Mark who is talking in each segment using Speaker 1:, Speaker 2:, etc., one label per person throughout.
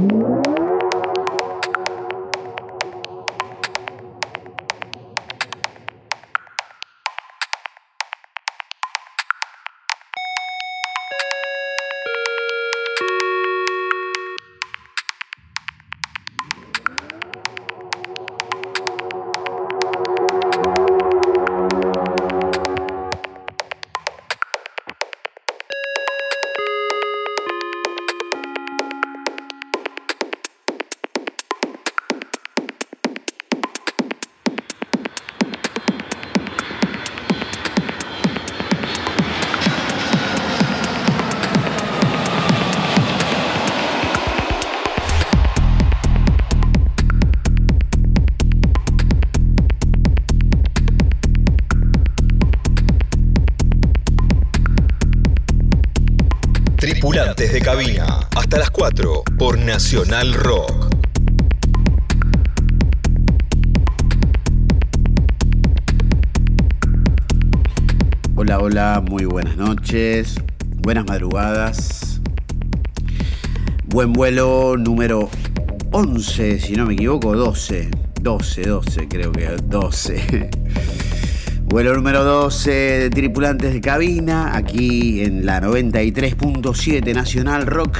Speaker 1: de Nacional Rock.
Speaker 2: Hola, hola, muy buenas noches, buenas madrugadas. Buen vuelo número 11, si no me equivoco, 12. 12, 12, creo que 12. Vuelo número 12 de tripulantes de cabina, aquí en la 93.7 Nacional Rock.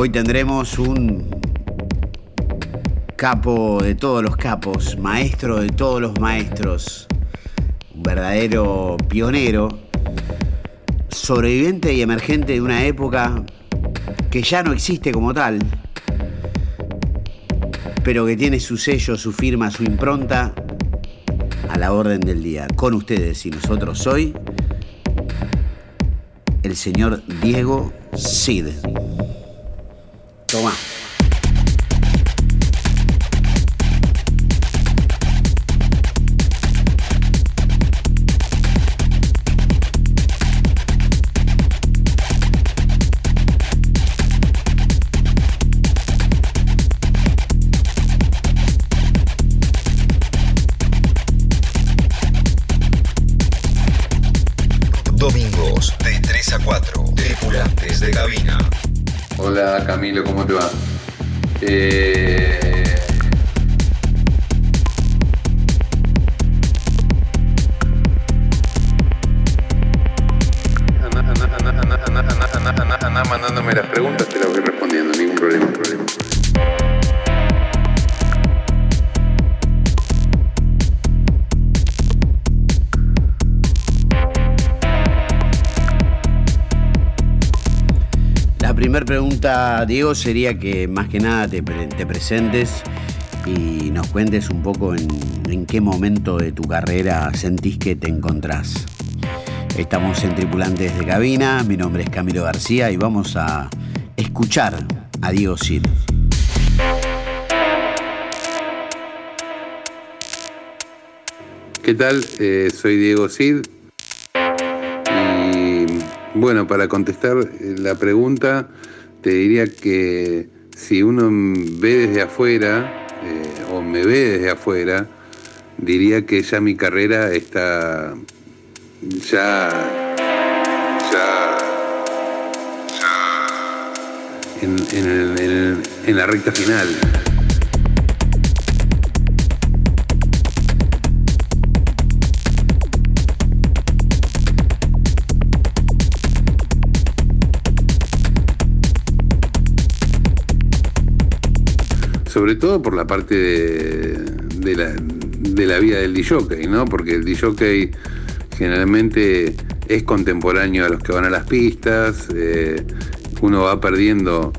Speaker 2: Hoy tendremos un capo de todos los capos, maestro de todos los maestros, un verdadero pionero, sobreviviente y emergente de una época que ya no existe como tal, pero que tiene su sello, su firma, su impronta la orden del día. Con ustedes y nosotros hoy, el señor Diego Cid. Toma.
Speaker 3: Camilo,
Speaker 2: pregunta, Diego, sería que más que nada te, presentes y nos cuentes un poco en, qué momento de tu carrera sentís que te encontrás. Estamos en Tripulantes de Cabina, mi nombre es Camilo García y vamos a escuchar a Diego Cid.
Speaker 3: ¿Qué tal? Eh, soy Diego Cid, bueno, para contestar eh, la pregunta, te diría que si uno ve desde afuera, eh, o me ve desde afuera, diría que ya mi carrera está ya, ya, ya en, en la recta final. Sobre todo por la parte de, la, vida del DJ, ¿no? Porque el DJ generalmente es contemporáneo a los que van a las pistas, eh, uno va perdiendo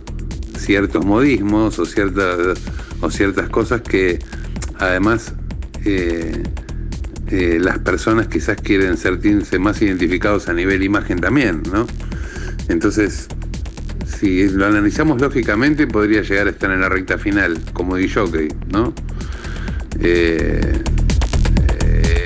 Speaker 3: ciertos modismos o ciertas, o ciertas cosas que además eh, eh, las personas quizás quieren sentirse más identificados a nivel imagen también, ¿no? Entonces, si lo analizamos lógicamente, podría llegar a estar en la recta final, como DJ, ¿no? Eh, eh,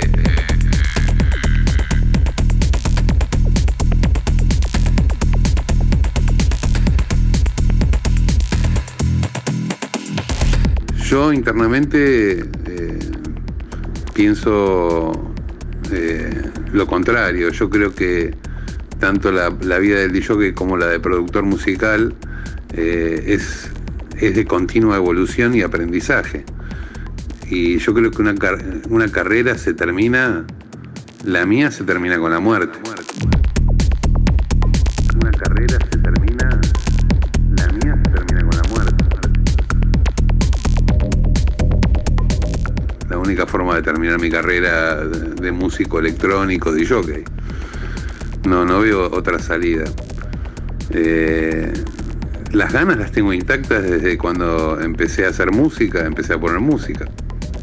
Speaker 3: yo internamente eh, pienso lo contrario. Yo creo que tanto la, vida del DJ como la de productor musical eh, es, es de continua evolución y aprendizaje. Y yo creo que una, carrera se termina, la mía se termina con la muerte. Una carrera se termina, la mía se termina con la muerte. La única forma de terminar mi carrera de, músico electrónico, de jockey. No, no veo otra salida. Eh, las ganas las tengo intactas desde cuando empecé a hacer música, empecé a poner música.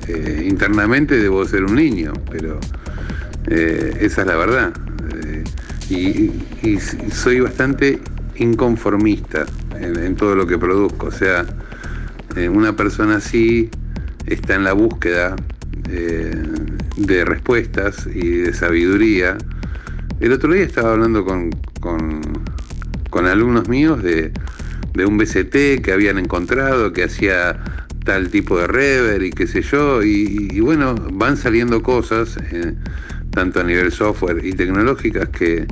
Speaker 3: Eh, internamente debo ser un niño, pero eh, esa es la verdad. Y, soy bastante inconformista en, todo lo que produzco. O sea, una persona así está en la búsqueda de respuestas y de sabiduría. El otro día estaba hablando con, con, alumnos míos de, de un BCT que habían encontrado, que hacía tal tipo de rever y qué sé yo, y, bueno, van saliendo cosas, eh, tanto a nivel software y tecnológicas, que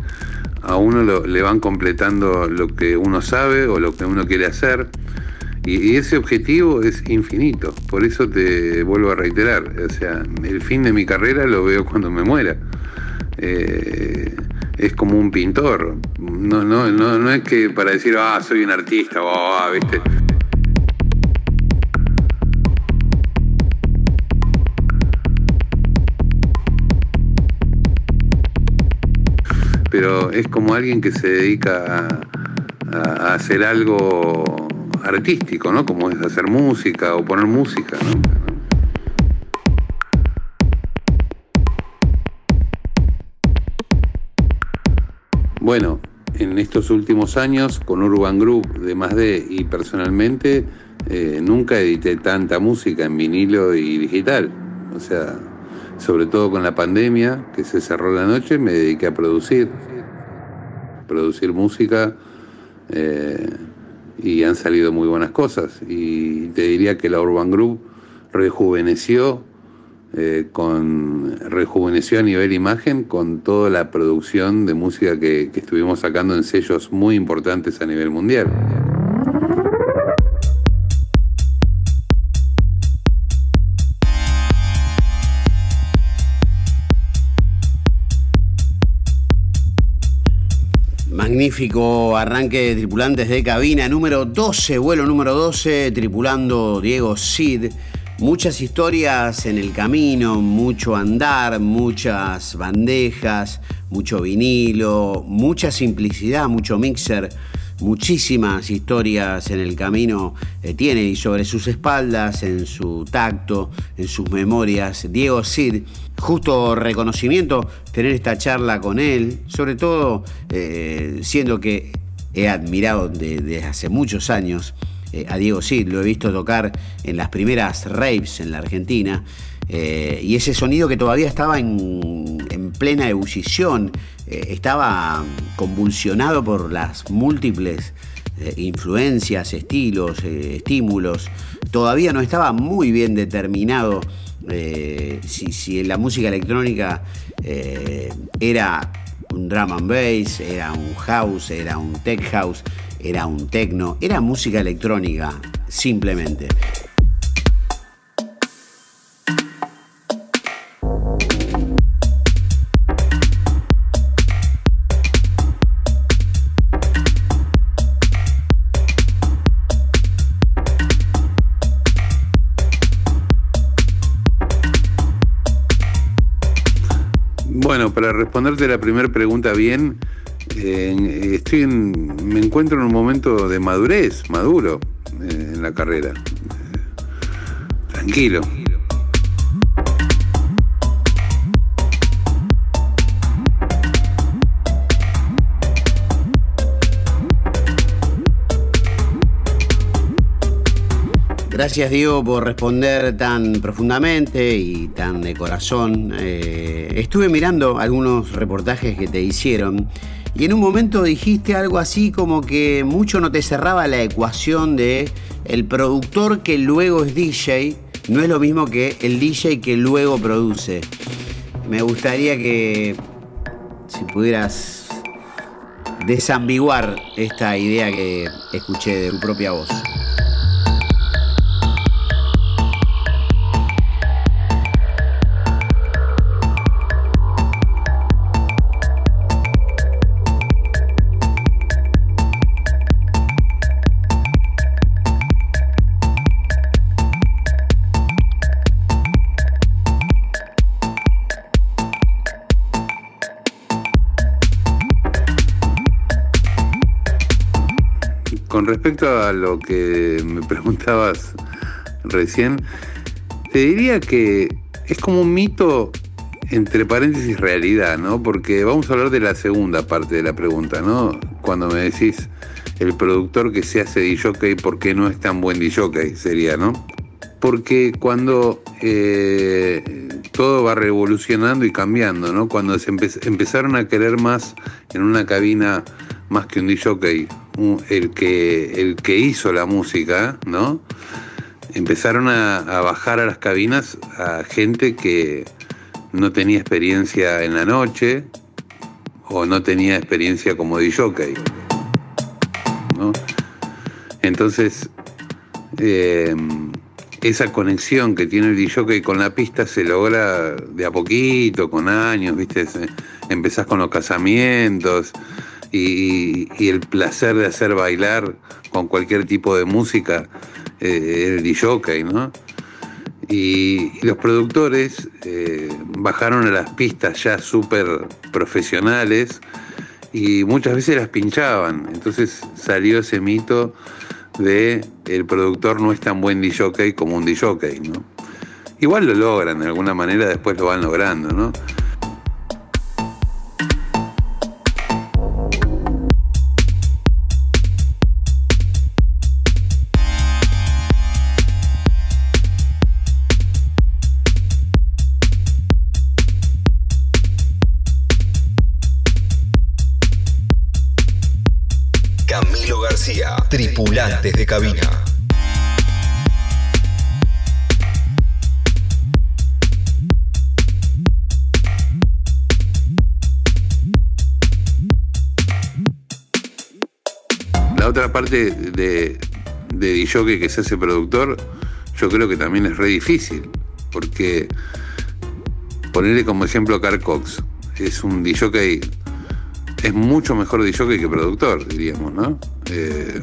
Speaker 3: a uno le van completando lo que uno sabe o lo que uno quiere hacer. Y, ese objetivo es infinito, por eso te vuelvo a reiterar, o sea, el fin de mi carrera lo veo cuando me muera. Eh, es como un pintor, no, no, no, no es que para decir, ah, soy un artista, ¿viste? pero es como alguien que se dedica a, hacer algo artístico, ¿no? Como es hacer música o poner música, ¿no? Bueno, en estos últimos años con Urban Group de más de y personalmente eh, nunca edité tanta música en vinilo y digital. O sea, sobre todo con la pandemia que se cerró la noche, me dediqué a producir, producir música eh, y han salido muy buenas cosas. Y te diría que la Urban Group rejuveneció, eh, con, rejuveneció a nivel imagen con toda la producción de música que estuvimos sacando en sellos muy importantes a nivel mundial.
Speaker 2: Magnífico arranque de tripulantes de cabina número 12, vuelo número 12, tripulando Diego Cid. Muchas historias en el camino, mucho andar, muchas bandejas, mucho vinilo, mucha simplicidad, mucho mixer muchísimas historias en el camino eh, tiene y sobre sus espaldas, en su tacto, en sus memorias. Diego Cid, justo reconocimiento tener esta charla con él, sobre todo eh, siendo que he admirado desde hace muchos años eh, a Diego Cid, lo he visto tocar en las primeras raves en la Argentina. y ese sonido que todavía estaba en, en plena ebullición, eh, estaba convulsionado por las múltiples eh, influencias, estilos, eh, estímulos. Todavía no estaba muy bien determinado si, si, la música electrónica era un drum and bass, era un house, era un tech house, era un techno, era música electrónica, simplemente.
Speaker 3: Bueno, para responderte la primera pregunta bien, eh, estoy me encuentro en un momento de madurez, maduro eh, en la carrera. tranquilo.
Speaker 2: Gracias Diego por responder tan profundamente y tan de corazón. Eh, estuve mirando algunos reportajes que te hicieron y en un momento dijiste algo así como que mucho no te cerraba la ecuación de el productor que luego es DJ no es lo mismo que el DJ que luego produce. Me gustaría que si pudieras desambiguar esta idea que escuché de tu propia voz.
Speaker 3: Respecto a lo que me preguntabas recién, te diría que es como un mito entre paréntesis realidad, ¿no? Porque vamos a hablar de la segunda parte de la pregunta, ¿no? Cuando me decís el productor que se hace DJ, ¿por qué no es tan buen DJ? Sería, ¿no? Porque cuando eh, todo va revolucionando y cambiando, ¿no? Cuando se empe empezaron a querer más en una cabina más que un DJ, el que, el que hizo la música, ¿no? Empezaron a, bajar a las cabinas a gente que no tenía experiencia en la noche o no tenía experiencia como DJ. ¿no? Entonces, eh, esa conexión que tiene el DJ con la pista se logra de a poquito, con años, ¿viste? Empezás con los casamientos y, el placer de hacer bailar con cualquier tipo de música, eh, el DJ, ¿no? Y, y los productores eh, bajaron a las pistas ya súper profesionales y muchas veces las pinchaban. Entonces salió ese mito de el productor no es tan buen DJ como un DJ, ¿no? Igual lo logran, de alguna manera después lo van logrando, ¿no?
Speaker 1: De,
Speaker 3: de DJ que se hace productor, yo creo que también es re difícil, porque ponerle como ejemplo a Carl Cox, es un DJ es mucho mejor DJ que productor, diríamos, ¿no? Eh,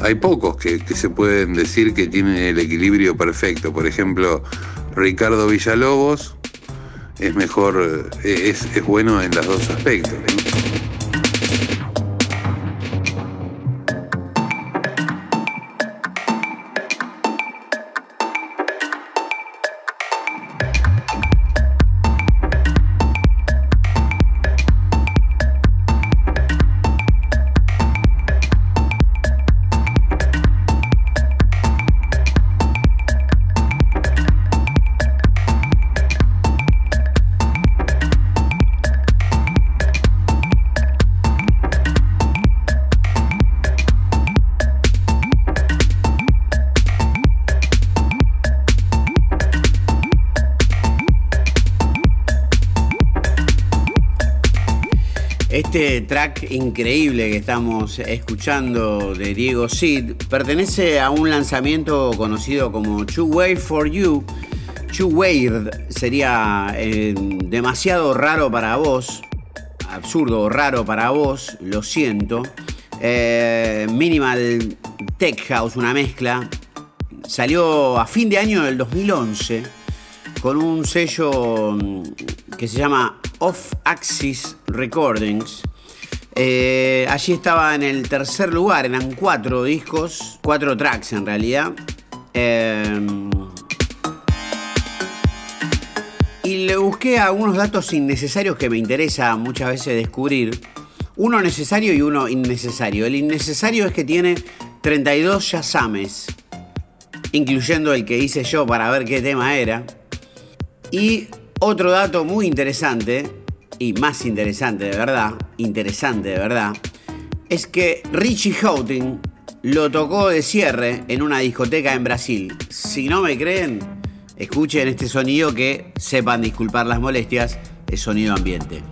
Speaker 3: hay pocos que, que, se pueden decir que tienen el equilibrio perfecto. Por ejemplo, Ricardo Villalobos es mejor, eh, es, es bueno en los dos aspectos.
Speaker 2: Increíble que estamos escuchando de Diego Sid pertenece a un lanzamiento conocido como Too Weird for You. Too Weird sería eh, demasiado raro para vos, absurdo raro para vos, lo siento. Eh, minimal Tech House, una mezcla. Salió a fin de año del 2011 con un sello que se llama Off Axis Recordings. Eh, allí estaba en el tercer lugar, eran cuatro discos, cuatro tracks en realidad. Eh, y le busqué algunos datos innecesarios que me interesa muchas veces descubrir. Uno necesario y uno innecesario. El innecesario es que tiene 32 yasames, incluyendo el que hice yo para ver qué tema era. Y otro dato muy interesante, y más interesante de verdad, interesante de verdad, es que Richie Houghton lo tocó de cierre en una discoteca en Brasil. Si no me creen, escuchen este sonido que sepan disculpar las molestias, es sonido ambiente.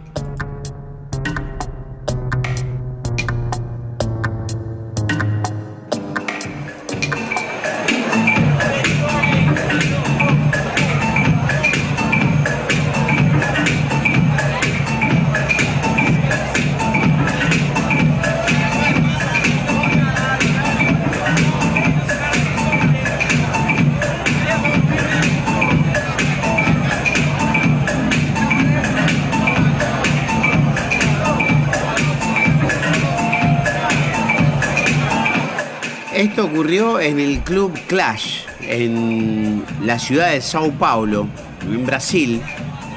Speaker 2: Ocurrió en el Club Clash, en la ciudad de Sao Paulo, en Brasil,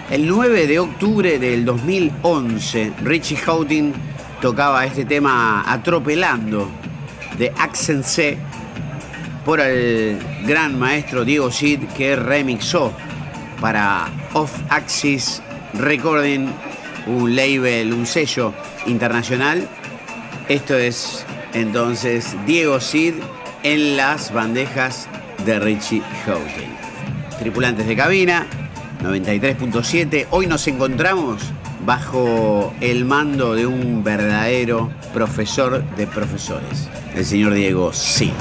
Speaker 2: el 9 de octubre del 2011. Richie Houghton tocaba este tema Atropelando de Accent C por el gran maestro Diego Sid que remixó para Off Axis Recording, un label, un sello internacional. Esto es entonces Diego Sid en las bandejas de Richie Houghton. Tripulantes de cabina, 93.7. Hoy nos encontramos bajo el mando de un verdadero profesor de profesores, el señor Diego Sid.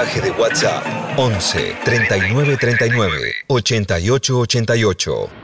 Speaker 1: Mensaje de WhatsApp 11 39 39 88 88.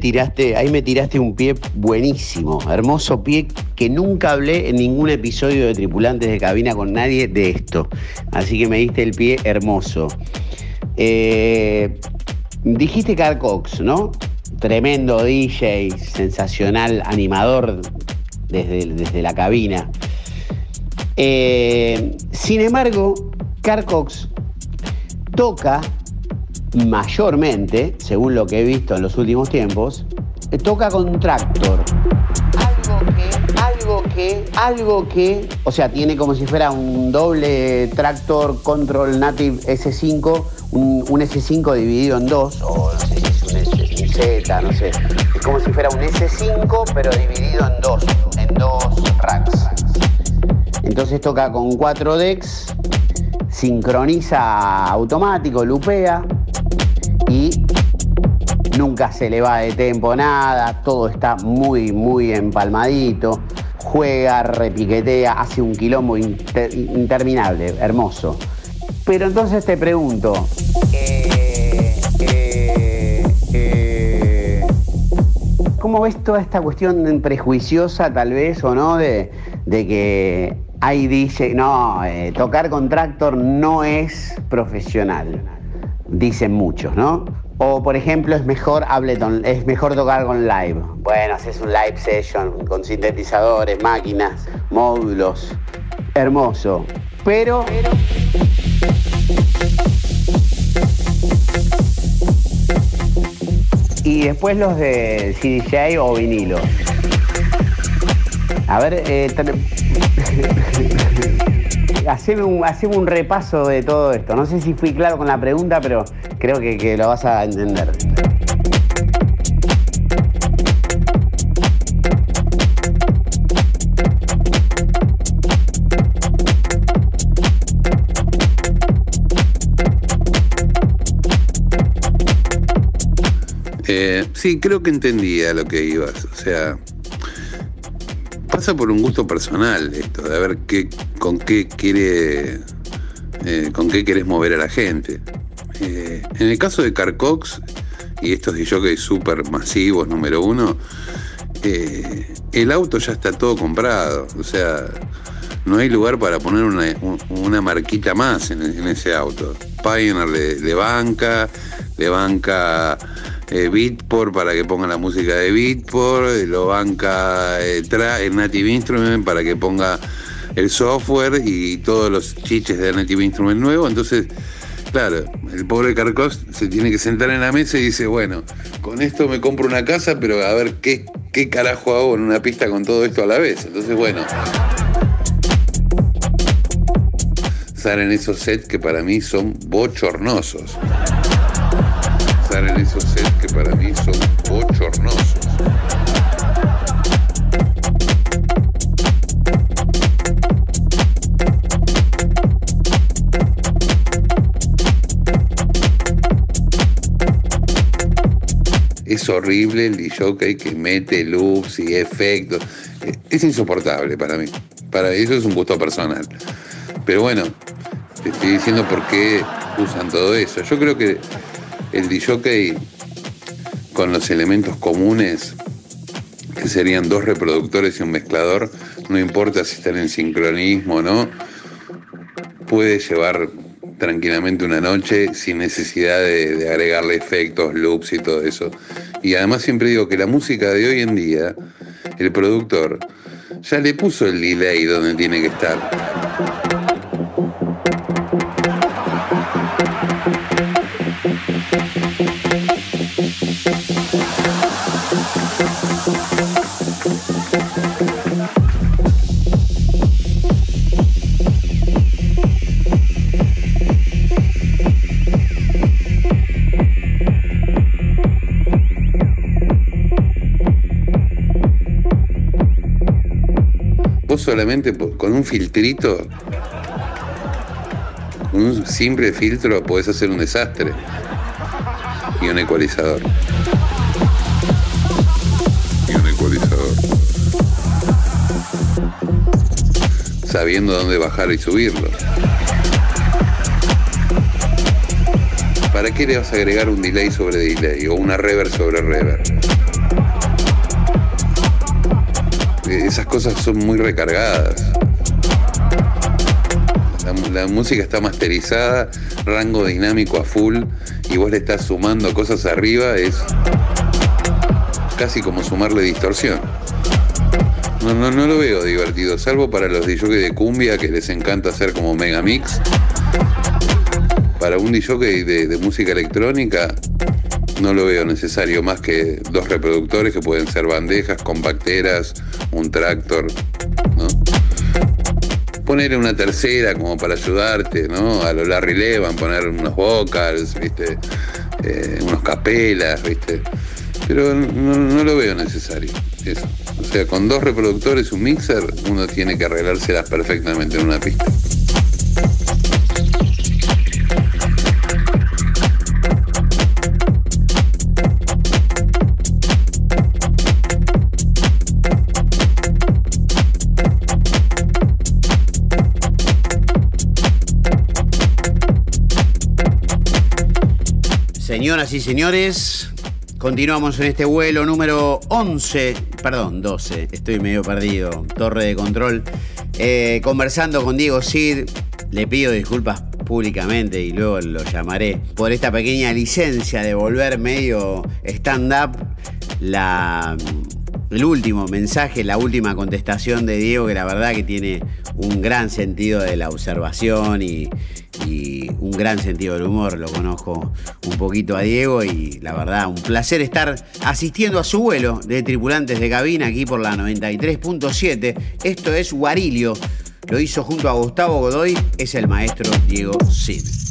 Speaker 2: Tiraste, ahí me tiraste un pie buenísimo, hermoso pie que nunca hablé en ningún episodio de Tripulantes de Cabina con nadie de esto. Así que me diste el pie hermoso. Eh, dijiste Carl Cox, ¿no? Tremendo DJ, sensacional, animador desde, desde la cabina. Eh, sin embargo, Carl Cox toca mayormente, según lo que he visto en los últimos tiempos, toca con Tractor. Algo que, algo que, algo que, o sea, tiene como si fuera un doble Tractor Control Native S5, un, S5 dividido en dos, o no sé si es un, S, un Z, no sé. Es como si fuera un S5, pero dividido en dos, en dos racks. Entonces toca con cuatro decks, sincroniza automático, lupea, y nunca se le va de tiempo nada, todo está muy, muy empalmadito, juega, repiquetea, hace un quilombo interminable, hermoso. Pero entonces te pregunto, eh, eh, eh, ¿cómo ves toda esta cuestión prejuiciosa tal vez o no de, que ahí dice, no, tocar con tractor no es profesional? Dicen muchos, ¿no? O por ejemplo es mejor Ableton, es mejor tocar con live. Bueno, haces un live session con sintetizadores, máquinas, módulos. Hermoso. Pero. Y después los de CDJ o vinilo. A ver, eh, haceme un, un repaso de todo esto. No sé si fui claro con la pregunta, pero creo que, lo vas a entender.
Speaker 3: Eh, sí, creo que entendía lo que ibas. O sea, pasa por un gusto personal esto, de ver qué, con qué quiere, eh, con qué quieres mover a la gente. Eh, en el caso de Carcox y estos de súper masivos, número uno, eh, el auto ya está todo comprado, o sea, no hay lugar para poner una, marquita más en, ese auto. Pioneer de, banca, de banca eh, Beatport para que ponga la música de Beatport, lo banca eh, el Native Instrument para que ponga el software y todos los chiches de Native Instrument nuevo. Entonces, claro, el pobre Carcos se tiene que sentar en la mesa y dice, bueno, con esto me compro una casa, pero a ver qué, qué carajo hago en una pista con todo esto a la vez. Entonces, bueno. Salen esos sets que para mí son bochornosos. Salen esos sets que para mí son bochornosos. Es horrible el DJ que mete loops y efectos. Es insoportable para mí. Para eso es un gusto personal. Pero bueno, te estoy diciendo por qué usan todo eso. Yo creo que el DJ con los elementos comunes, que serían dos reproductores y un mezclador, no importa si están en sincronismo o no, puede llevar tranquilamente una noche sin necesidad de, agregarle efectos, loops y todo eso. Y además siempre digo que la música de hoy en día, el productor ya le puso el delay donde tiene que estar. Solamente con un filtrito, un simple filtro, podés hacer un desastre. Y un ecualizador. Y un ecualizador. Sabiendo dónde bajar y subirlo. ¿Para qué le vas a agregar un delay sobre delay o una reverb sobre reverb? Esas cosas son muy recargadas. La, música está masterizada, rango dinámico a full, y vos le estás sumando cosas arriba, es casi como sumarle distorsión. No, no, no lo veo divertido, salvo para los DJs de cumbia que les encanta hacer como mega mix. Para un DJ de, de música electrónica, no lo veo necesario más que dos reproductores que pueden ser bandejas, compacteras, un tractor, ¿no? Poner una tercera como para ayudarte, ¿no? A lo Larry Levan, poner unos vocals, ¿viste? Eh, unos capelas, ¿viste? Pero no, lo veo necesario, eso. O sea, con dos reproductores un mixer, uno tiene que arreglárselas perfectamente en una pista.
Speaker 2: Señoras y señores, continuamos en este vuelo número 11, perdón, 12, estoy medio perdido, torre de control, eh, conversando con Diego Cid. Le pido disculpas públicamente y luego lo llamaré por esta pequeña licencia de volver medio stand-up. La, el último mensaje, la última contestación de Diego, que la verdad que tiene un gran sentido de la observación y, un gran sentido del humor. Lo conozco un poquito a Diego y la verdad, un placer estar asistiendo a su vuelo de tripulantes de cabina aquí por la 93.7. Esto es Guarilio. Lo hizo junto a Gustavo Godoy, es el maestro Diego Cid.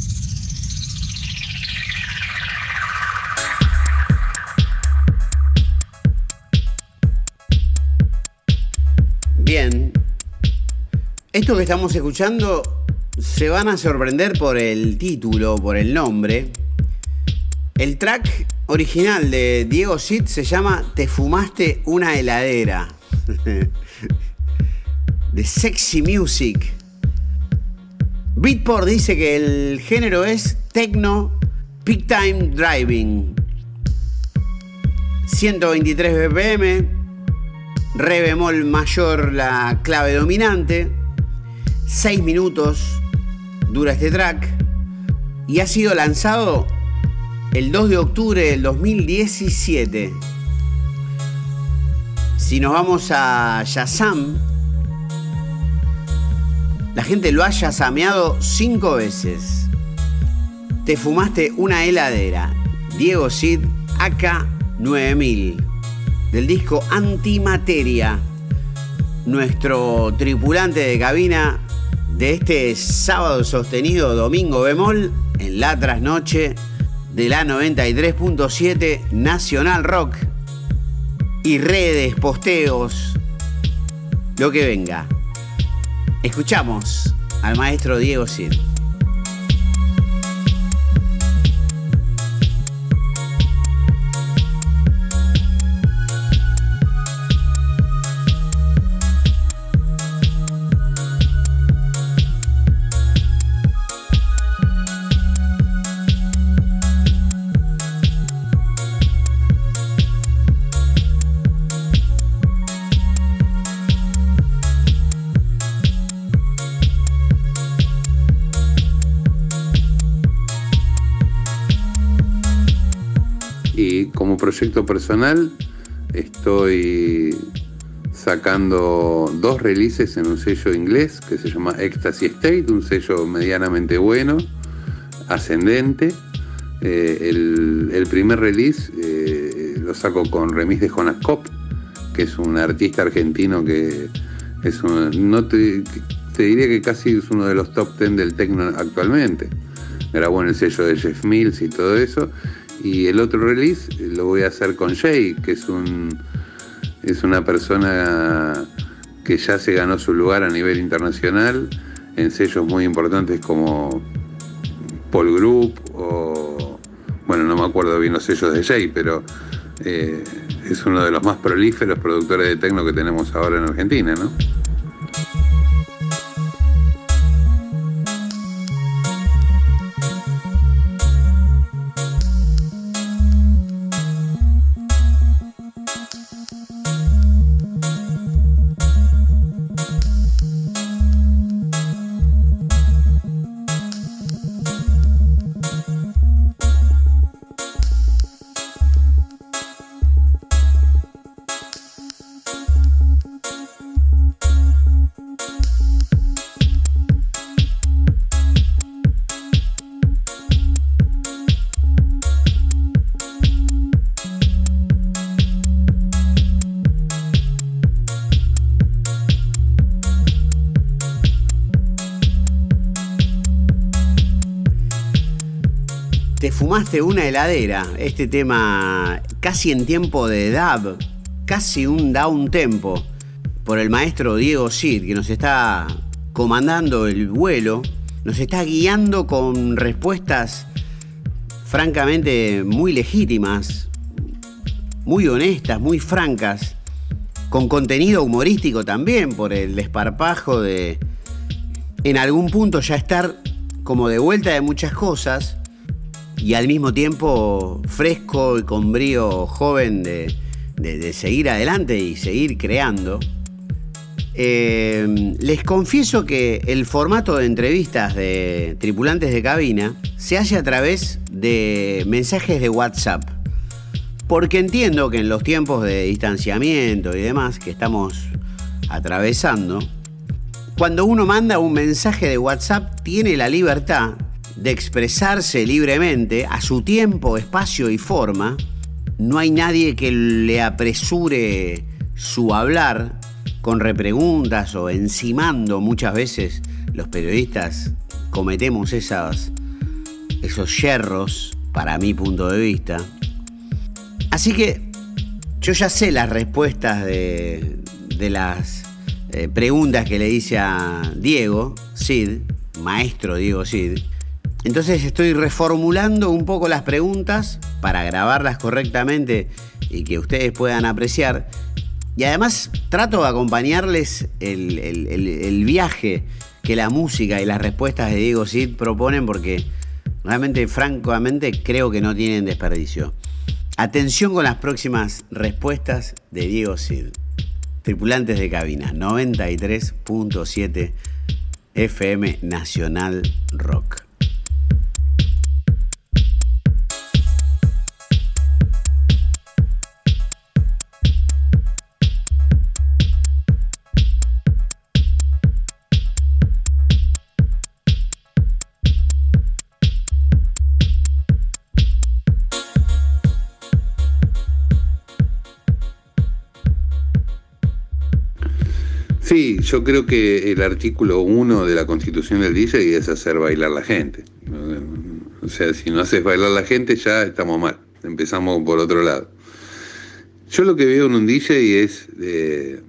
Speaker 2: Esto que estamos escuchando se van a sorprender por el título, por el nombre. El track original de Diego Cid se llama Te fumaste una heladera. de Sexy Music. Beatport dice que el género es techno peak time driving. 123 BPM, re bemol mayor la clave dominante, 6 minutos dura este track y ha sido lanzado el 2 de octubre del 2017. Si nos vamos a Shazam, la gente lo ha yasameado cinco veces. Te fumaste una heladera. Diego Cid AK 9000 del disco Antimateria. Nuestro tripulante de cabina de este sábado sostenido domingo bemol en la trasnoche de la 93.7 Nacional Rock y redes, posteos, lo que venga. Escuchamos al maestro Diego Cid.
Speaker 3: Proyecto personal estoy sacando dos releases en un sello inglés que se llama Ecstasy State, un sello medianamente bueno, ascendente. Eh, el, primer release eh, lo saco con remis de Jonas Kopp, que es un artista argentino que es no te, diría que casi es uno de los top ten del techno actualmente. Grabó en el sello de Jeff Mills y todo eso. Y el otro release lo voy a hacer con Jay, que es un es una persona que ya se ganó su lugar a nivel internacional en sellos muy importantes como Paul Group o, bueno, no me acuerdo bien los sellos de Jay, pero eh, es uno de los más prolíferos productores de tecno que tenemos ahora en Argentina, ¿no?
Speaker 2: Fumaste una heladera, este tema casi en tiempo de dub, casi un down tempo, por el maestro Diego Cid, que nos está comandando el vuelo, nos está guiando con respuestas francamente muy legítimas, muy honestas, muy francas, con contenido humorístico también, por el desparpajo de en algún punto ya estar como de vuelta de muchas cosas y al mismo tiempo fresco y con brío joven de, seguir adelante y seguir creando. Eh, les confieso que el formato de entrevistas de tripulantes de cabina se hace a través de mensajes de WhatsApp. Porque entiendo que en los tiempos de distanciamiento y demás que estamos atravesando, cuando uno manda un mensaje de WhatsApp tiene la libertad de expresarse libremente a su tiempo, espacio y forma, no hay nadie que le apresure su hablar con repreguntas o encimando muchas veces los periodistas cometemos esas, esos yerros para mi punto de vista. Así que yo ya sé las respuestas de, las eh, preguntas que le hice a Diego, Sid, maestro Diego Sid, entonces estoy reformulando un poco las preguntas para grabarlas correctamente y que ustedes puedan apreciar. Y además trato de acompañarles el, viaje que la música y las respuestas de Diego Cid proponen porque realmente, francamente, creo que no tienen desperdicio. Atención con las próximas respuestas de Diego Cid. Tripulantes de cabina, 93.7 FM Nacional Rock.
Speaker 3: Sí, yo creo que el artículo 1 de la constitución del DJ es hacer bailar la gente. O sea, si no haces bailar la gente ya estamos mal. Empezamos por otro lado. Yo lo que veo en un DJ es eh,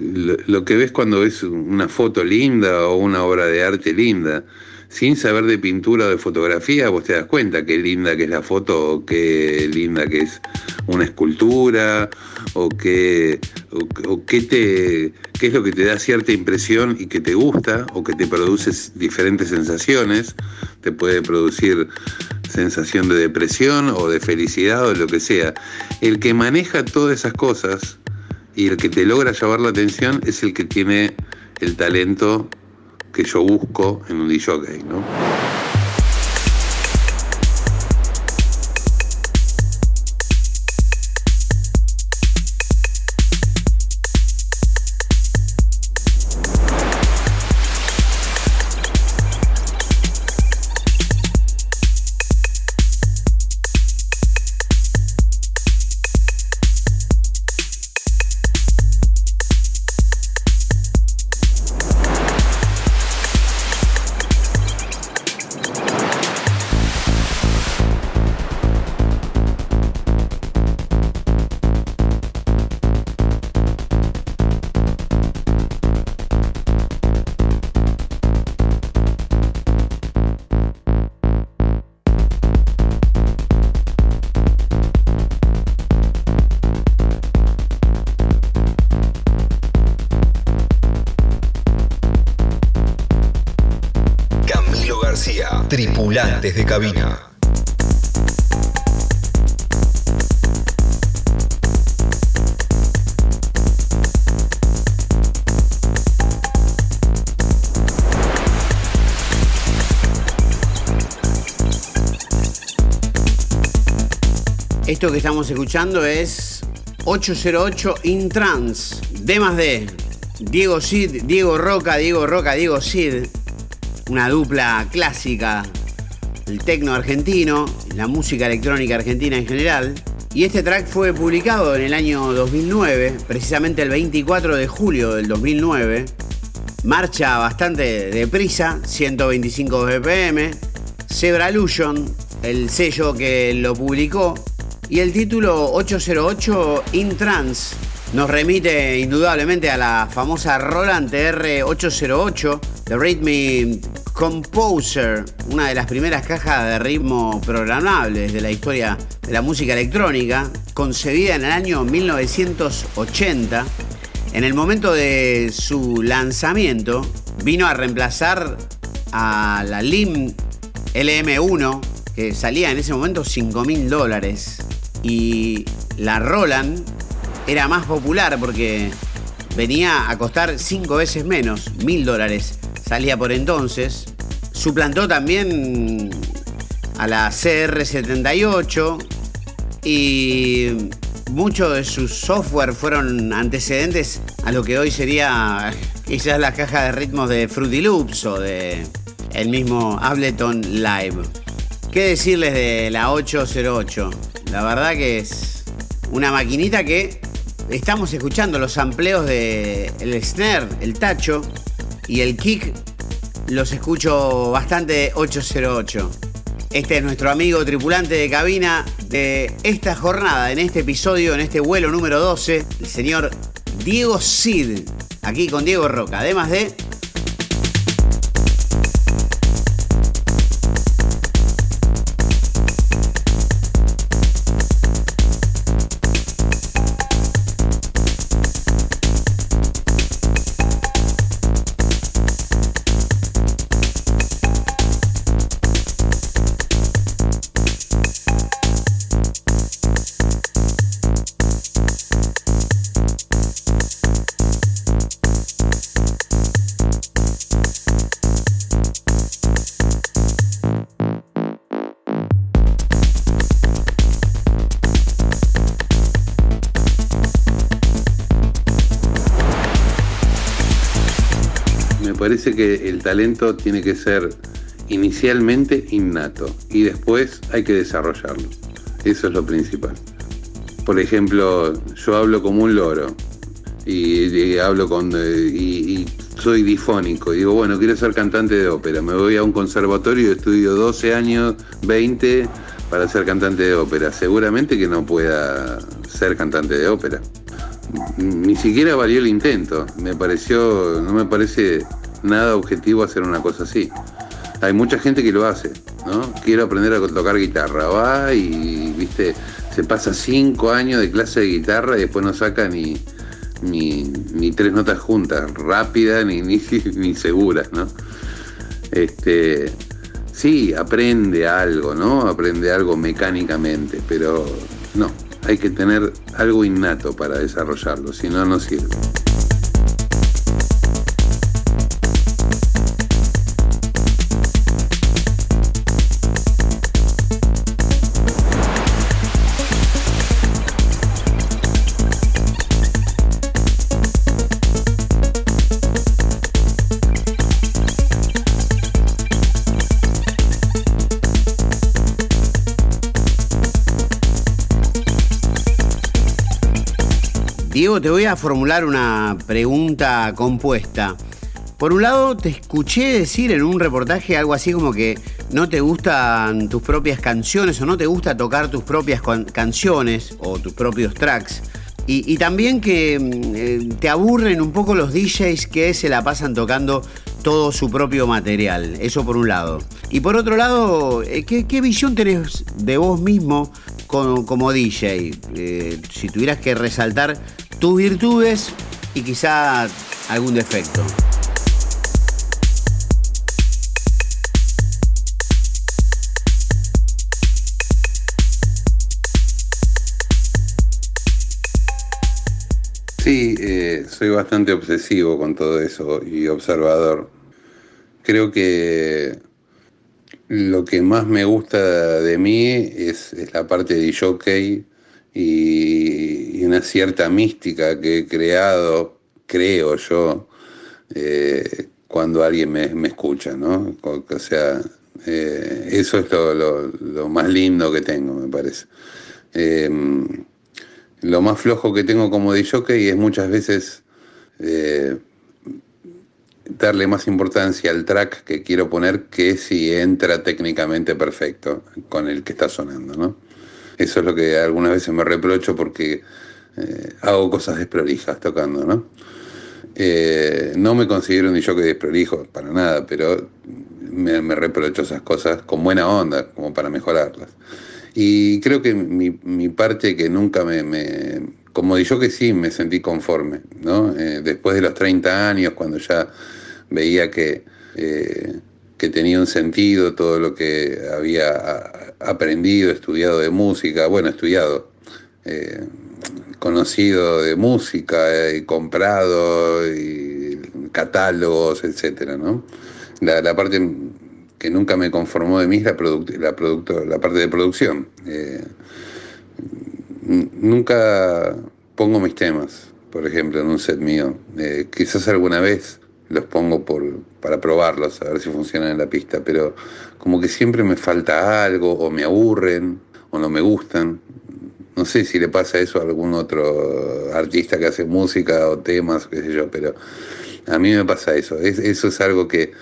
Speaker 3: lo, que ves cuando ves una foto linda o una obra de arte linda sin saber de pintura o de fotografía, vos te das cuenta qué linda que es la foto, o qué linda que es una escultura, o qué, qué, te, qué es lo que te da cierta impresión y que te gusta, o que te produce diferentes sensaciones. Te puede producir sensación de depresión o de felicidad o lo que sea. El que maneja todas esas cosas y el que te logra llamar la atención es el que tiene el talento que yo busco en un DJ, ¿no?
Speaker 1: Tripulantes de cabina.
Speaker 2: Esto que estamos escuchando es 808 In Trance, D más D. Diego Sid, Diego Roca, Diego Roca, Diego Sid. Una dupla clásica del tecno argentino, la música electrónica argentina en general. Y este track fue publicado en el año 2009, precisamente el 24 de julio del 2009. Marcha bastante deprisa, 125 BPM. Zebra Illusion, el sello que lo publicó, y el título 808 In Trans nos remite indudablemente a la famosa Roland TR-808 de Rhythm Composer, una de las primeras cajas de ritmo programables de la historia de la música electrónica, concebida en el año 1980. En el momento de su lanzamiento, vino a reemplazar a la LIM LM1, que salía en ese momento 5 mil dólares y la Roland era más popular porque venía a costar cinco veces menos, mil dólares salía por entonces. Suplantó también a la CR78 y muchos de sus software fueron antecedentes a lo que hoy sería quizás la caja de ritmos de Fruity Loops o de el mismo Ableton Live. ¿Qué decirles de la 808? La verdad que es una maquinita que estamos escuchando los amplios de el snare, el tacho y el kick los escucho bastante 808. Este es nuestro amigo tripulante de cabina de esta jornada, en este episodio, en este vuelo número 12, el señor Diego Cid, aquí con Diego Roca, además de
Speaker 3: parece que el talento tiene que ser inicialmente innato y después hay que desarrollarlo. Eso es lo principal. Por ejemplo, yo hablo como un loro y, hablo con y, soy difónico. Digo, bueno, quiero ser cantante de ópera. Me voy a un conservatorio y estudio 12 años, 20 para ser cantante de ópera. Seguramente que no pueda ser cantante de ópera. Ni siquiera valió el intento. Me pareció, no me parece nada objetivo hacer una cosa así. Hay mucha gente que lo hace, ¿no? Quiero aprender a tocar guitarra, va y, viste, se pasa cinco años de clase de guitarra y después no saca ni, ni, tres notas juntas, rápidas ni, ni, ni seguras, ¿no? Este, sí, aprende algo, ¿no? Aprende algo mecánicamente, pero no, hay que tener algo innato para desarrollarlo, si no, no sirve.
Speaker 2: Te voy a formular una pregunta compuesta. Por un lado, te escuché decir en un reportaje algo así como que no te gustan tus propias canciones o no te gusta tocar tus propias canciones o tus propios tracks. Y, también que mm, eh, te aburren un poco los DJs que se la pasan tocando todo su propio material. Eso por un lado. Y por otro lado, eh, ¿qué, visión tenés de vos mismo como, DJ? Eh, si tuvieras que resaltar tus virtudes y quizá algún defecto.
Speaker 3: Sí, eh, soy bastante obsesivo con todo eso y observador. Creo que lo que más me gusta de mí es, es la parte de jockey y una cierta mística que he creado, creo yo, eh, cuando alguien me, escucha, ¿no? O sea, eh, eso es lo, más lindo que tengo, me parece. Em, lo más flojo que tengo como de jockey es muchas veces eh, darle más importancia al track que quiero poner que si entra técnicamente perfecto con el que está sonando, ¿no? Eso es lo que algunas veces me reprocho porque eh, hago cosas desprolijas tocando, ¿no? Eh, no me considero un jockey desprolijo, para nada, pero me, reprocho esas cosas con buena onda, como para mejorarlas. Y creo que mi, parte que nunca me, me, como yo que sí, me sentí conforme, ¿no? Eh, después de los 30 años, cuando ya veía que, que tenía un sentido todo lo que había aprendido, estudiado de música, bueno, estudiado, conocido de música, y comprado, y catálogos, etcétera, ¿no? La, parte que nunca me conformó de mí es la, la, la parte de producción. Eh, nunca pongo mis temas, por ejemplo, en un set mío. Eh, quizás alguna vez los pongo por, para probarlos, a ver si funcionan en la pista, pero como que siempre me falta algo, o me aburren, o no me gustan. No sé si le pasa eso a algún otro artista que hace música o temas, qué sé yo, pero a mí me pasa eso. eso es algo que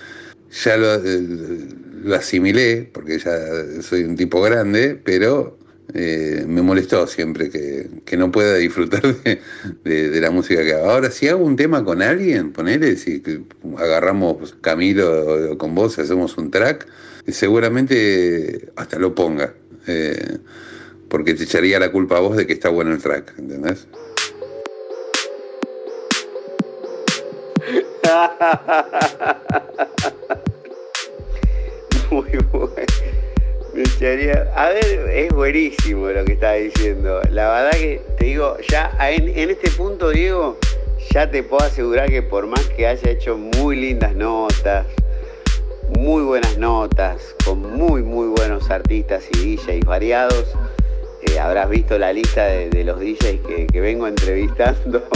Speaker 3: ya lo, asimilé, porque ya soy un tipo grande, pero eh, me molestó siempre que, no pueda disfrutar de, la música que hago. Ahora, si hago un tema con alguien, ponele, si agarramos Camilo con vos, hacemos un track, seguramente hasta lo ponga, eh, porque te echaría la culpa a vos de que está bueno el track, ¿entendés?
Speaker 2: Muy bueno. A ver, es buenísimo lo que está diciendo. La verdad que te digo, ya en, este punto, Diego, ya te puedo asegurar que por más que haya hecho muy lindas notas, muy buenas notas, con muy, muy buenos artistas y DJs variados, habrás visto la lista de, los DJs que, vengo entrevistando.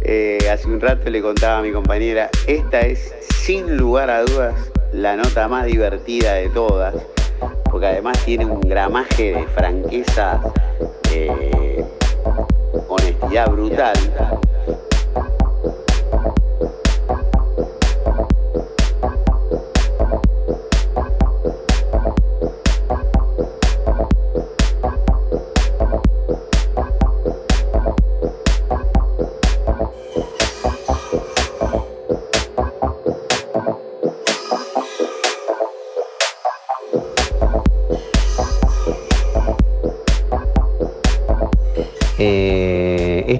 Speaker 2: Eh, hace un rato le contaba a mi compañera, esta es sin lugar a dudas la nota más divertida de todas, porque además tiene un gramaje de franqueza, eh, honestidad brutal.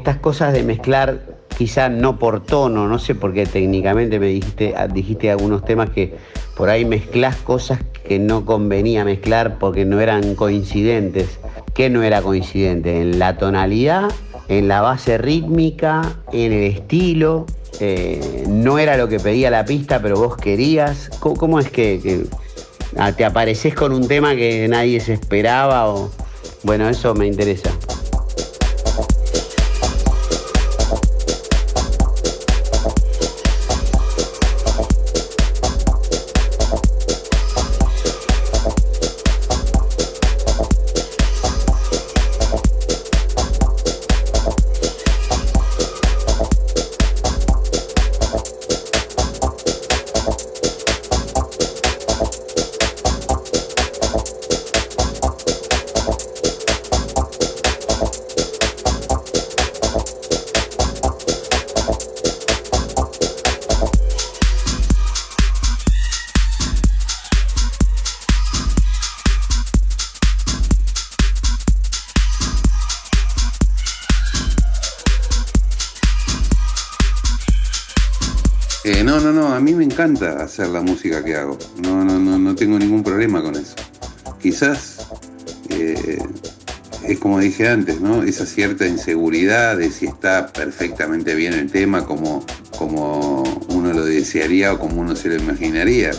Speaker 2: Estas cosas de mezclar, quizá no por tono, no sé por qué técnicamente me dijiste, ah, dijiste algunos temas que por ahí mezclas cosas que no convenía mezclar porque no eran coincidentes. ¿Qué no era coincidente? En la tonalidad, en la base rítmica, en el estilo. Eh, no era lo que pedía la pista, pero vos querías. ¿Cómo, es que, ah, te apareces con un tema que nadie se esperaba? O... Bueno, eso me interesa.
Speaker 3: Hacer la música que hago. No, no, no, no tengo ningún problema con eso. Quizás eh, es como dije antes, ¿no? Esa cierta inseguridad de si está perfectamente bien el tema como, como uno lo desearía o como uno se lo imaginaría.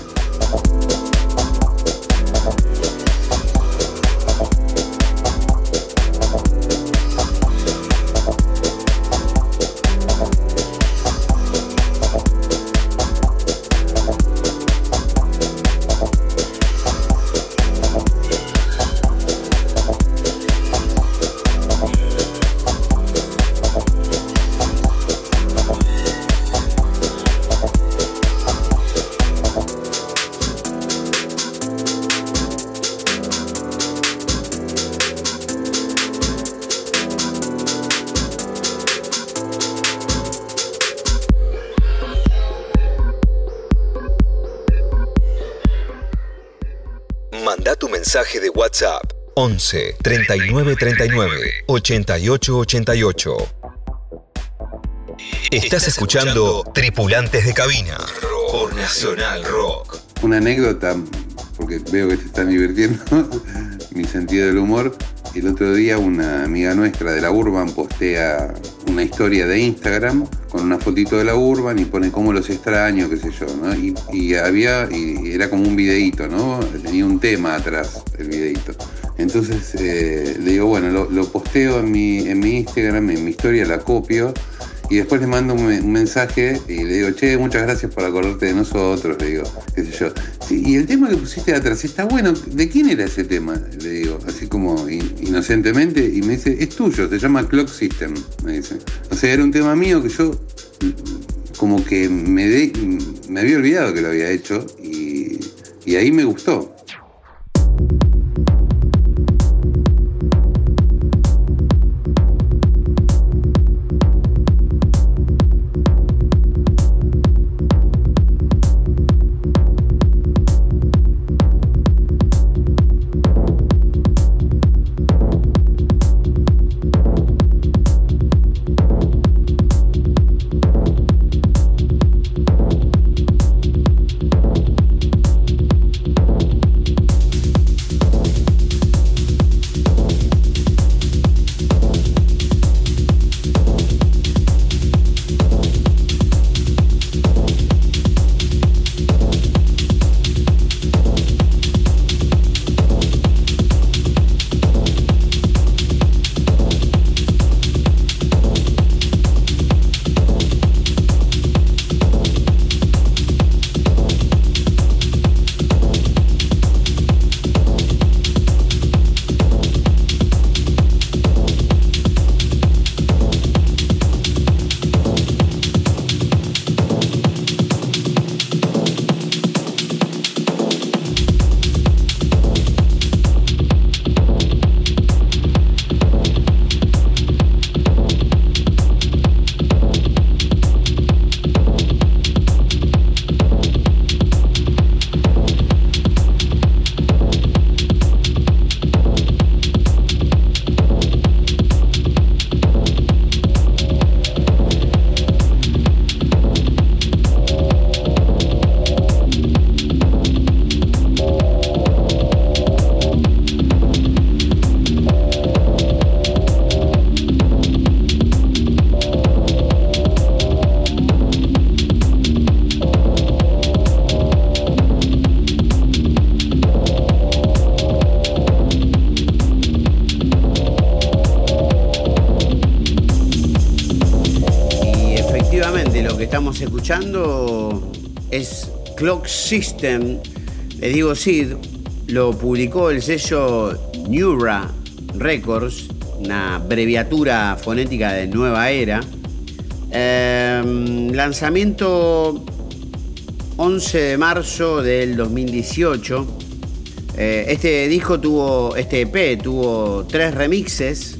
Speaker 1: 11 39 39 88 88. Estás escuchando Tripulantes de Cabina por Nacional Rock.
Speaker 3: Una anécdota, porque veo que se están divirtiendo, mi sentido del humor. El otro día una amiga nuestra de la Urban postea una historia de Instagram con una fotito de la Urban y pone cómo los extraño, qué sé yo, ¿no? Y, había, y era como un videíto, ¿no? Tenía un tema atrás el videíto. Entonces eh, le digo, bueno, lo, posteo en mi, en mi Instagram, en mi historia, la copio y después le mando un, mensaje y le digo, che, muchas gracias por acordarte de nosotros, le digo, qué sé yo. y el tema que pusiste atrás está bueno, ¿de quién era ese tema? Le digo, así como inocentemente, y me dice, es tuyo, se llama Clock System, me dice. O sea, era un tema mío que yo como que me, me había olvidado que lo había hecho y ahí me gustó.
Speaker 2: System. Le digo Sid, lo publicó el sello Neura Records, una abreviatura fonética de nueva era. Em, lanzamiento 11 de marzo del 2018. Eh, este disco tuvo, este EP tuvo tres remixes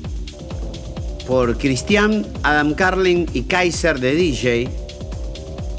Speaker 2: por Christian, Adam Carlin y Kaiser de DJ.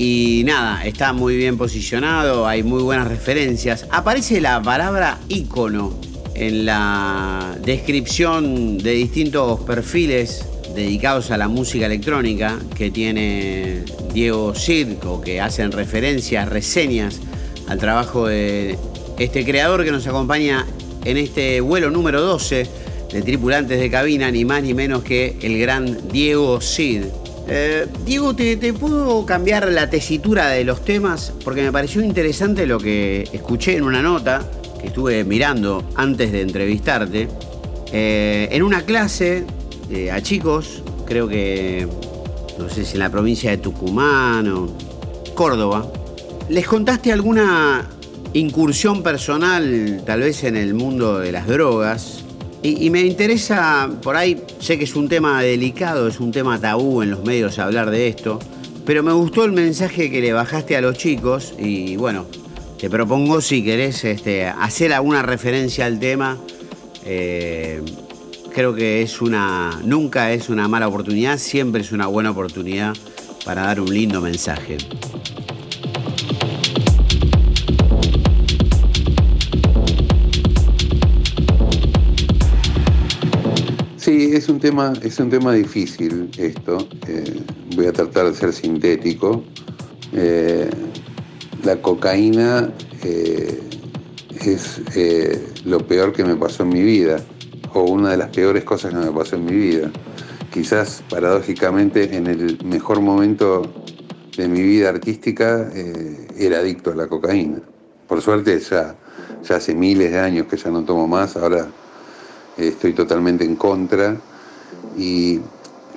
Speaker 2: Y nada, está muy bien posicionado, hay muy buenas referencias. Aparece la palabra icono en la descripción de distintos perfiles dedicados a la música electrónica que tiene Diego Circo, que hacen referencias, reseñas al trabajo de este creador que nos acompaña en este vuelo número 12 de tripulantes de cabina, ni más ni menos que el gran Diego Cid. Eh, Diego, ¿te, ¿te, puedo cambiar la tesitura de los temas? Porque me pareció interesante lo que escuché en una nota que estuve mirando antes de entrevistarte. Eh, en una clase eh, a chicos, creo que, no sé si en la provincia de Tucumán o Córdoba, ¿les contaste alguna incursión personal, tal vez en el mundo de las drogas? Y, me interesa, por ahí sé que es un tema delicado, es un tema tabú en los medios hablar de esto, pero me gustó el mensaje que le bajaste a los chicos y bueno, te propongo si querés este, hacer alguna referencia al tema. Eh, creo que es una, nunca es una mala oportunidad, siempre es una buena oportunidad para dar un lindo mensaje.
Speaker 3: Un tema, es un tema difícil esto. Eh, voy a tratar de ser sintético. Eh, la cocaína eh, es lo peor que me pasó en mi vida, o una de las peores cosas que me pasó en mi vida. Quizás paradójicamente en el mejor momento de mi vida artística era adicto a la cocaína. Por suerte ya, ya hace miles de años que ya no tomo más, ahora estoy totalmente en contra y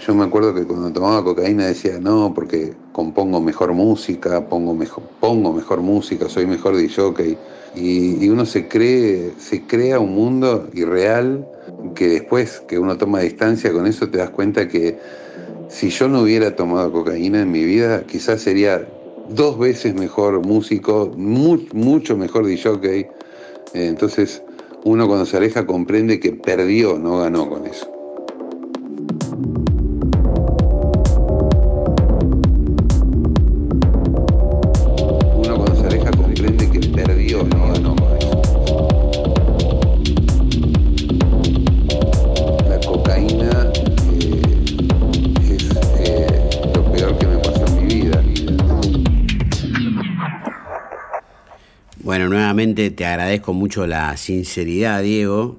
Speaker 3: yo me acuerdo que cuando tomaba cocaína decía, no, porque compongo mejor música, pongo mejor, pongo mejor música, soy mejor DJ. Y, y uno se cree, se crea un mundo irreal que después que uno toma distancia con eso te das cuenta que si yo no hubiera tomado cocaína en mi vida, quizás sería dos veces mejor músico, mucho mejor DJ. Entonces uno cuando se aleja comprende que perdió, no ganó con eso.
Speaker 2: Te agradezco mucho la sinceridad, Diego.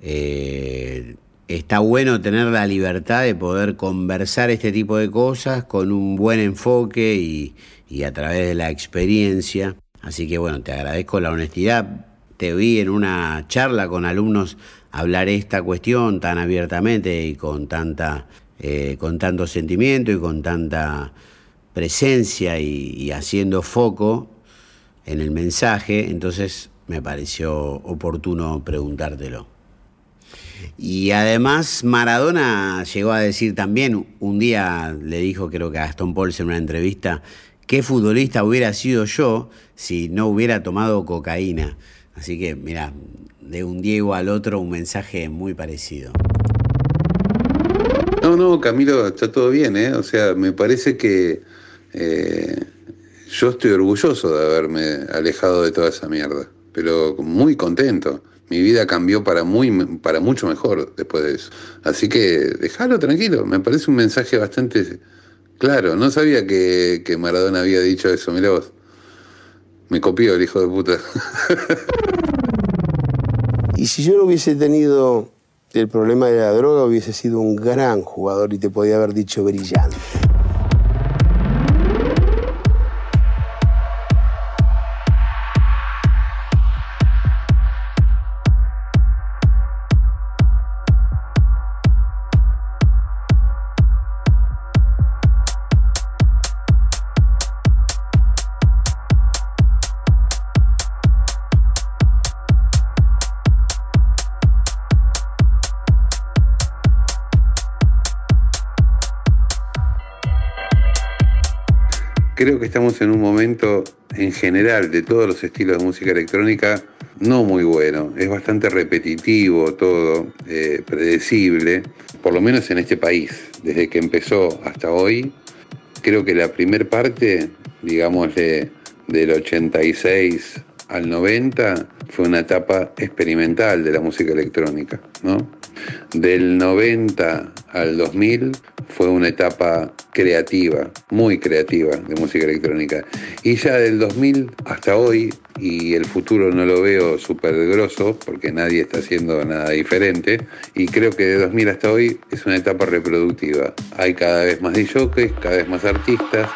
Speaker 2: Eh, está bueno tener la libertad de poder conversar este tipo de cosas con un buen enfoque y, a través de la experiencia. Así que bueno, te agradezco la honestidad. Te vi en una charla con alumnos hablar esta cuestión tan abiertamente y con tanta eh, con tanto sentimiento y con tanta presencia y haciendo foco en el mensaje, entonces me pareció oportuno preguntártelo. Y además Maradona llegó a decir también, un día le dijo creo que a Gastón Pauls en una entrevista, qué futbolista hubiera sido yo si no hubiera tomado cocaína. Así que, mira, de un Diego al otro un mensaje muy parecido.
Speaker 3: No, no, Camilo, está todo bien, ¿eh? O sea, me parece que eh, yo estoy orgulloso de haberme alejado de toda esa mierda, pero muy contento. Mi vida cambió para, muy, para mucho mejor después de eso. Así que déjalo tranquilo, me parece un mensaje bastante claro. No sabía que, que Maradona había dicho eso, mirá vos. Me copió el hijo de puta.
Speaker 4: y si yo no hubiese tenido el problema de la droga, hubiese sido un gran jugador y te podía haber dicho brillante.
Speaker 3: Creo que estamos en un momento en general de todos los estilos de música electrónica no muy bueno. Es bastante repetitivo todo, eh, predecible, por lo menos en este país. Desde que empezó hasta hoy, creo que la primer parte, digamos, del 86 al 90 fue una etapa experimental de la música electrónica, ¿no? Del 90 al 2000 fue una etapa creativa, muy creativa de música electrónica. Y ya del 2000 hasta hoy, y el futuro no lo veo súper grosso, porque nadie está haciendo nada diferente, y creo que de 2000 hasta hoy es una etapa reproductiva. Hay cada vez más DJs, cada vez más artistas,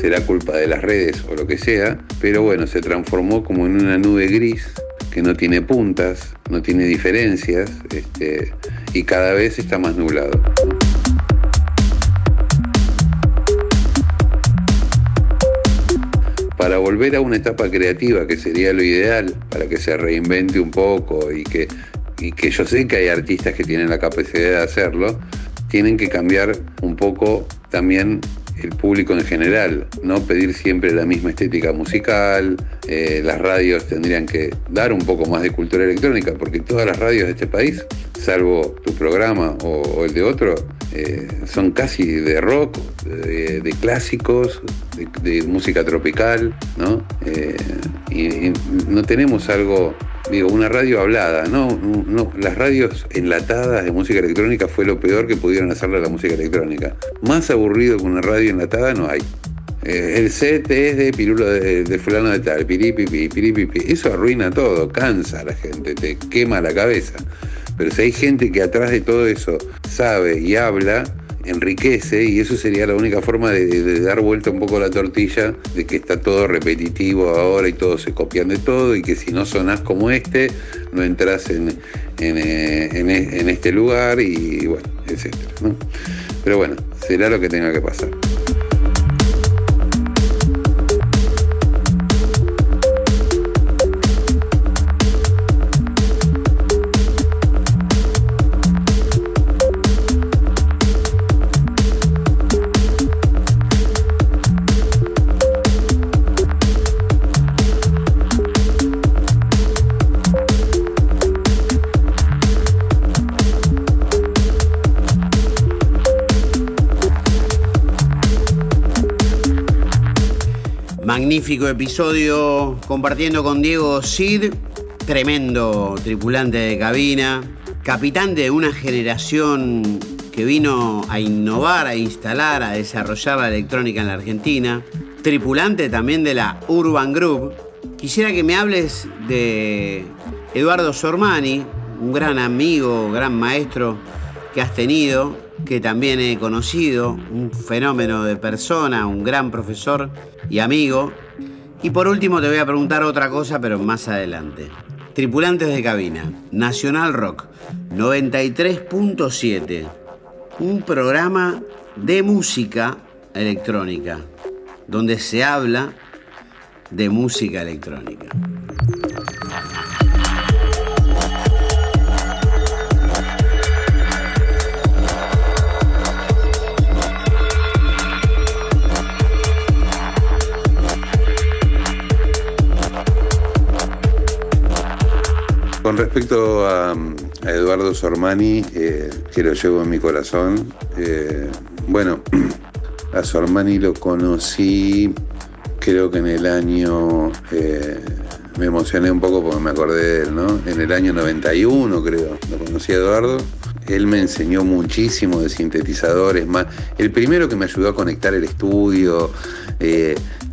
Speaker 3: será culpa de las redes o lo que sea, pero bueno, se transformó como en una nube gris que no tiene puntas, no tiene diferencias este, y cada vez está más nublado. Para volver a una etapa creativa, que sería lo ideal, para que se reinvente un poco y que, y que yo sé que hay artistas que tienen la capacidad de hacerlo, tienen que cambiar un poco también el público en general, no pedir siempre la misma estética musical, eh, las radios tendrían que dar un poco más de cultura electrónica, porque todas las radios de este país, salvo tu programa o, el de otro, eh, son casi de rock, de, clásicos, de, música tropical, ¿no? Eh, y no tenemos algo digo, una radio hablada, no, no, las radios enlatadas de música electrónica fue lo peor que pudieron hacerle a la música electrónica. Más aburrido que una radio enlatada no hay. Eh, el set es de pirulo de, fulano de tal, piripipi, piripipi. Eso arruina todo, cansa a la gente, te quema la cabeza. Pero si hay gente que atrás de todo eso sabe y habla, enriquece y eso sería la única forma de, dar vuelta un poco la tortilla de que está todo repetitivo ahora y todos se copian de todo y que si no sonás como este no entras en, en, eh, en, este lugar y bueno, etcétera. Pero bueno, será lo que tenga que pasar.
Speaker 2: Magnífico episodio compartiendo con Diego Cid, tremendo tripulante de cabina, capitán de una generación que vino a innovar, a instalar, a desarrollar la electrónica en la Argentina, tripulante también de la Urban Group. Quisiera que me hables de Eduardo Sormani, un gran amigo, gran maestro que has tenido, que también he conocido, un fenómeno de persona, un gran profesor y amigo. Y por último te voy a preguntar otra cosa, pero más adelante. Tripulantes de cabina, Nacional Rock 93.7, un programa de música electrónica, donde se habla de música electrónica.
Speaker 3: Con respecto a, Eduardo Sormani, eh, que lo llevo en mi corazón, eh, bueno, a Sormani lo conocí creo que en el año, eh, me emocioné un poco porque me acordé de él, ¿no? En el año 91 creo, lo conocí a Eduardo. Él me enseñó muchísimo de sintetizadores, más, el primero que me ayudó a conectar el estudio,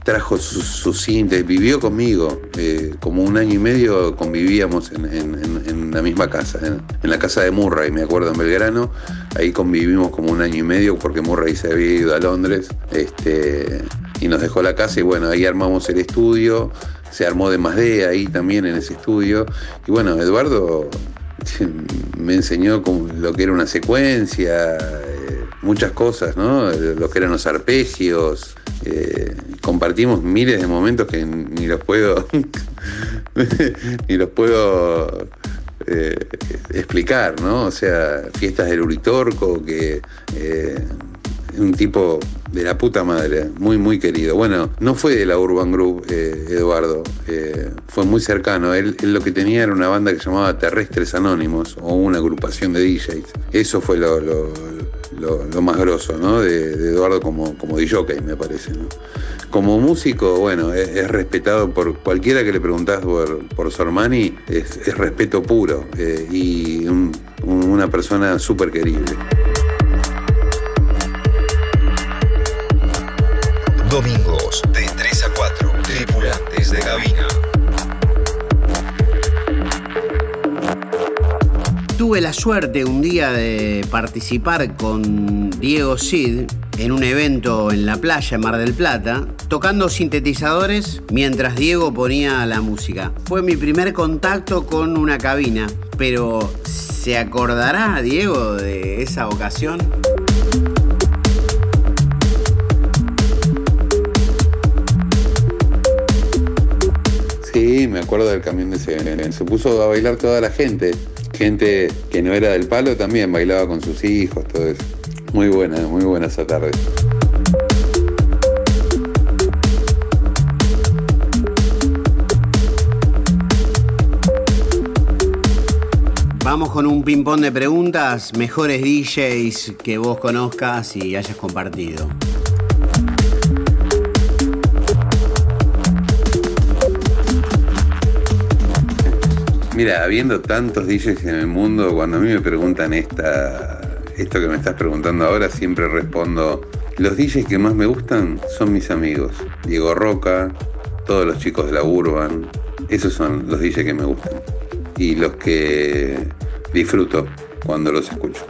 Speaker 3: trajo sus su síntesis, vivió conmigo, eh, como un año y medio convivíamos en, la misma casa, en, la casa de Murray, me acuerdo, en Belgrano, ahí convivimos como un año y medio porque Murray se había ido a Londres este, y nos dejó la casa y bueno, ahí armamos el estudio, se armó de más de ahí también en ese estudio. Y bueno, Eduardo me enseñó lo que era una secuencia, eh, muchas cosas, ¿no? Lo que eran los arpegios, eh, compartimos miles de momentos que ni los puedo ni los puedo eh, explicar, ¿no? O sea, fiestas del Uritorco, que un tipo de la puta madre, muy, muy querido. Bueno, no fue de la Urban Group, Eduardo, fue muy cercano. Él, lo que tenía era una banda que se llamaba Terrestres Anónimos, o una agrupación de DJs. Eso fue lo, más grosso, ¿no? De, Eduardo como, como DJ, me parece, como músico, bueno, es, respetado por cualquiera que le preguntás por, por Sormani, es, respeto puro eh, y una persona súper querible.
Speaker 1: Domingos de 3 a 4, tripulantes de cabina.
Speaker 2: Tuve la suerte un día de participar con Diego Cid en un evento en la playa en Mar del Plata, tocando sintetizadores mientras Diego ponía la música. Fue mi primer contacto con una cabina, pero ¿se acordará Diego de esa ocasión?
Speaker 3: Acuerdo del camión de CNN. Se puso a bailar toda la gente. Gente que no era del palo también bailaba con sus hijos, todo eso. Muy buena, muy buena esa tarde.
Speaker 2: Vamos con un ping-pong de preguntas, mejores DJs que vos conozcas y hayas compartido.
Speaker 3: Mira, habiendo tantos DJs en el mundo, cuando a mí me preguntan esta, esto que me estás preguntando ahora, siempre respondo, los DJs que más me gustan son mis amigos. Diego Roca, todos los chicos de la Urban, esos son los DJs que me gustan. Y los que disfruto cuando los escucho.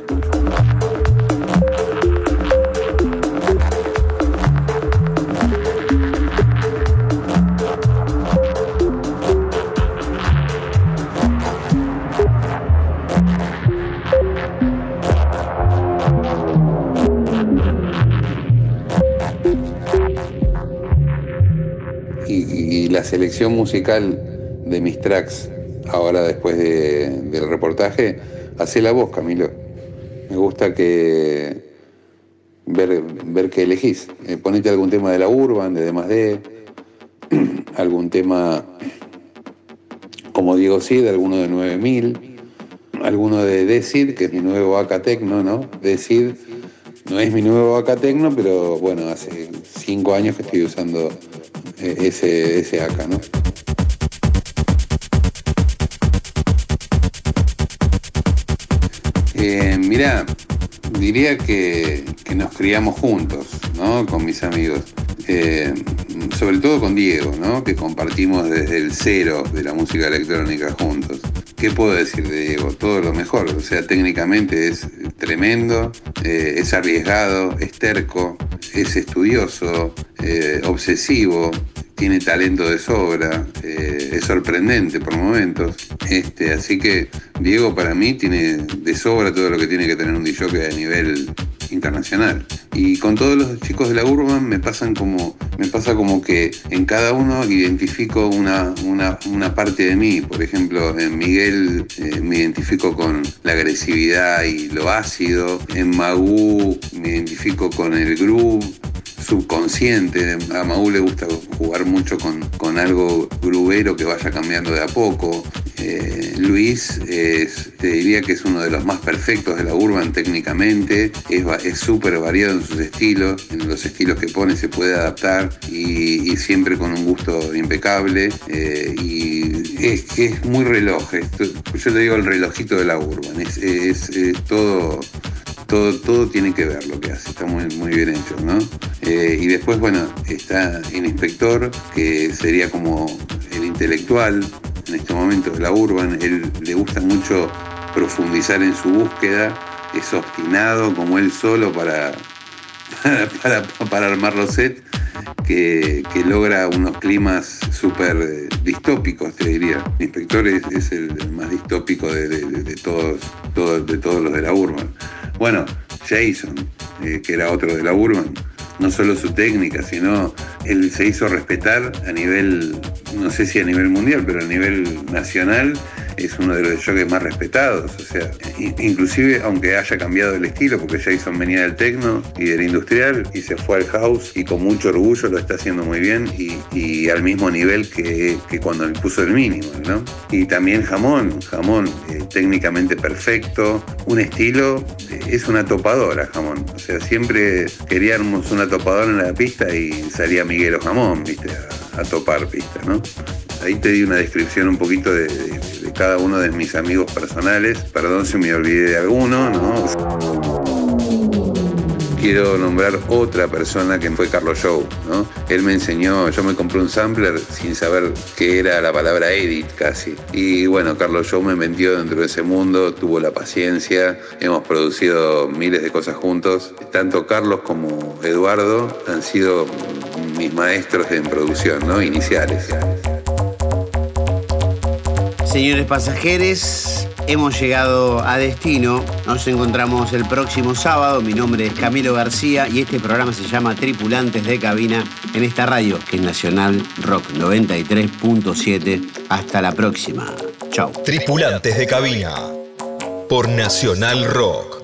Speaker 3: Selección musical de mis tracks, ahora después del reportaje, hace la voz, Camilo. Me gusta que ver, ver qué elegís. Eh, ponete algún tema de la Urban, de D algún tema como Diego Cid, alguno de 9000, alguno de Decid, que es mi nuevo AK Tecno, ¿no? Decid no es mi nuevo AK Tecno, pero bueno, hace cinco años que estoy usando ese, ese acá, ¿no? Eh, mirá, diría que, nos criamos juntos, ¿no? Con mis amigos. Eh, sobre todo con Diego, ¿no? Que compartimos desde el cero de la música electrónica juntos. ¿Qué puedo decir de Diego? Todo lo mejor. O sea, técnicamente es tremendo, es arriesgado, es terco, es estudioso, eh, obsesivo, tiene talento de sobra, eh, es sorprendente por momentos. Este, así que Diego para mí tiene de sobra todo lo que tiene que tener un DJ a nivel internacional. Y con todos los chicos de la Urban me pasan como, me pasa como que en cada uno identifico una, una, parte de mí. Por ejemplo, en Miguel eh, me identifico con la agresividad y lo ácido. En Magú me identifico con el groove subconsciente. A Magú le gusta jugar mucho con, con algo grubero que vaya cambiando de a poco. Eh, Luis te diría que es uno de los más perfectos de la urban técnicamente, es súper variado en sus estilos, en los estilos que pone se puede adaptar y, siempre con un gusto impecable eh, y es, es muy reloj, yo le digo el relojito de la urban, es, todo todo, todo tiene que ver lo que hace, está muy, muy bien hecho, ¿no? Eh, y después, bueno, está el inspector, que sería como el intelectual en este momento de la urban, él le gusta mucho profundizar en su búsqueda, es obstinado como él solo para, para, para, armar los sets, que, logra unos climas súper distópicos, te diría. El inspector es, el más distópico de, todos, todos, de todos los de la urban. Bueno, Jason, eh, que era otro de la Urban, no solo su técnica, sino él se hizo respetar a nivel no sé si a nivel mundial, pero a nivel nacional, es uno de los jockeys más respetados. O sea, inclusive aunque haya cambiado el estilo, porque Jason venía del techno y del industrial y se fue al house y con mucho orgullo lo está haciendo muy bien y, al mismo nivel que, cuando le puso el mínimo, ¿no? Y también Jamón, Jamón eh, técnicamente perfecto, un estilo, es una topadora Jamón. O sea, siempre queríamos una topadora en la pista y salía Miguel Jamón, viste, a, topar pista, ¿no? Ahí te di una descripción un poquito de cada uno de mis amigos personales. Perdón si me olvidé de alguno, ¿no? Quiero nombrar otra persona que fue Carlos Show, ¿no? Él me enseñó, yo me compré un sampler sin saber qué era la palabra edit casi. Y bueno, Carlos Show me metió dentro de ese mundo, tuvo la paciencia, hemos producido miles de cosas juntos. Tanto Carlos como Eduardo han sido mis maestros en producción, ¿no? Iniciales.
Speaker 2: Señores pasajeros, hemos llegado a destino. Nos encontramos el próximo sábado. Mi nombre es Camilo García y este programa se llama Tripulantes de Cabina en esta radio que es Nacional Rock 93.7. Hasta la próxima. Chao.
Speaker 1: Tripulantes de Cabina por Nacional Rock.